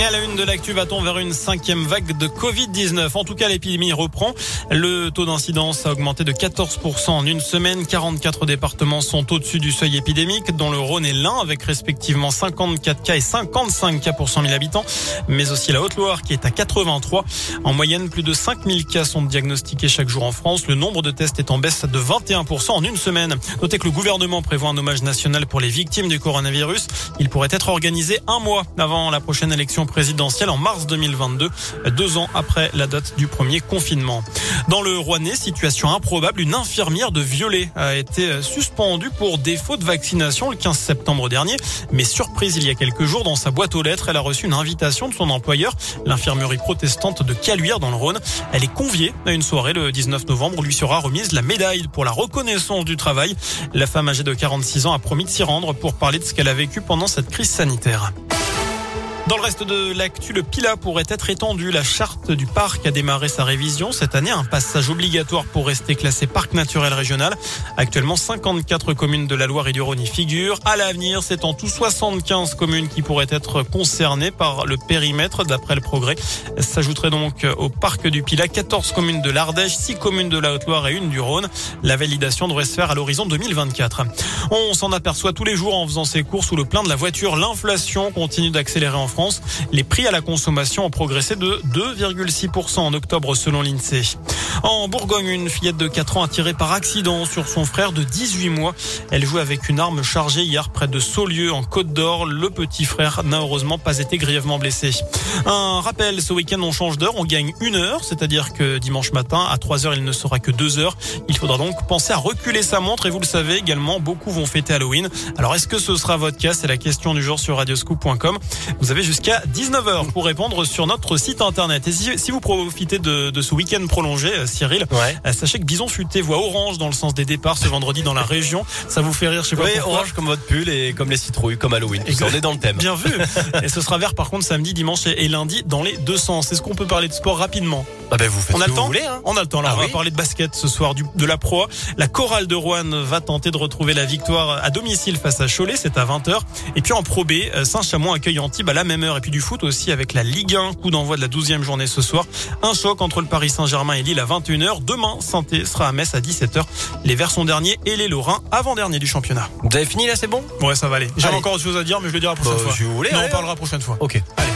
Et à la une de l'actu, va-t-on vers une cinquième vague de Covid-19 En tout cas, l'épidémie reprend. Le taux d'incidence a augmenté de 14% en une semaine. 44 départements sont au-dessus du seuil épidémique, dont le Rhône est l'un, avec respectivement 54 cas et 55 cas pour 100 000 habitants, mais aussi la Haute-Loire qui est à 83. En moyenne, plus de 5000 cas sont diagnostiqués chaque jour en France. Le nombre de tests est en baisse de 21% en une semaine. Notez que le gouvernement prévoit un hommage national pour les victimes du coronavirus. Il pourrait être organisé un mois avant la prochaine élection présidentielle en mars 2022, deux ans après la date du premier confinement. Dans le Rouennais, situation improbable, une infirmière de Violet a été suspendue pour défaut de vaccination le 15 septembre dernier. Mais surprise, il y a quelques jours, dans sa boîte aux lettres, elle a reçu une invitation de son employeur, l'infirmerie protestante de Caluire dans le Rhône. Elle est conviée à une soirée le 19 novembre où lui sera remise la médaille pour la reconnaissance du travail. La femme âgée de 46 ans a promis de s'y rendre pour parler de ce qu'elle a vécu pendant cette crise sanitaire. Dans le reste de l'actu, le PILA pourrait être étendu. La charte du parc a démarré sa révision cette année. Un passage obligatoire pour rester classé parc naturel régional. Actuellement, 54 communes de la Loire et du Rhône y figurent. À l'avenir, c'est en tout 75 communes qui pourraient être concernées par le périmètre d'après le progrès. S'ajouterait donc au parc du PILA 14 communes de l'Ardèche, 6 communes de la Haute-Loire et une du Rhône. La validation devrait se faire à l'horizon 2024. On s'en aperçoit tous les jours en faisant ses courses sous le plein de la voiture. L'inflation continue d'accélérer en France. Les prix à la consommation ont progressé de 2,6% en octobre selon l'INSEE. En Bourgogne, une fillette de 4 ans a tiré par accident sur son frère de 18 mois. Elle jouait avec une arme chargée hier près de Saulieu en Côte d'Or. Le petit frère n'a heureusement pas été grièvement blessé. Un rappel, ce week-end on change d'heure, on gagne une heure, c'est-à-dire que dimanche matin à 3 heures il ne sera que 2 heures. Il faudra donc penser à reculer sa montre et vous le savez également, beaucoup vont fêter Halloween. Alors est-ce que ce sera votre cas C'est la question du jour sur radioscoop.com. Vous avez jusqu'à 19h pour répondre sur notre site internet. Et si, vous profitez de, de ce week-end prolongé, euh, Cyril, Ouais. euh, sachez que Bison Futé voit orange dans le sens des départs ce vendredi dans la région. Ça vous fait rire, je sais pas Oui, pourquoi. orange comme votre pull et comme les citrouilles, comme Halloween. Exact. On est dans le thème. Bien vu. Et ce sera vert par contre samedi, dimanche et et lundi dans les deux sens. Est-ce qu'on peut parler de sport rapidement? Ah ben vous faites On a ce le que temps vous voulez. Hein. On a le temps. Alors Ah on va parler de basket ce soir, du, de la Pro. A. La chorale de Rouen va tenter de retrouver la victoire à domicile face à Cholet. C'est à 20h. Et puis en Pro B, euh, Saint-Chamond accueille Antibes à la même heure. Et puis du foot aussi avec la Ligue 1. Coup d'envoi de la 12e journée ce soir. Un choc entre le Paris Saint-Germain et Lille à 21h. Demain, Santé sera à Metz à 17h. Les Verts sont derniers et les Lorrains avant-dernier du championnat. Vous avez fini là, c'est bon? Ouais, ça va aller. J'ai Allez. encore autre chose à dire, mais je le dirai la prochaine Bah, fois. si vous voulez, Non, on parlera la prochaine fois. Ok. Allez.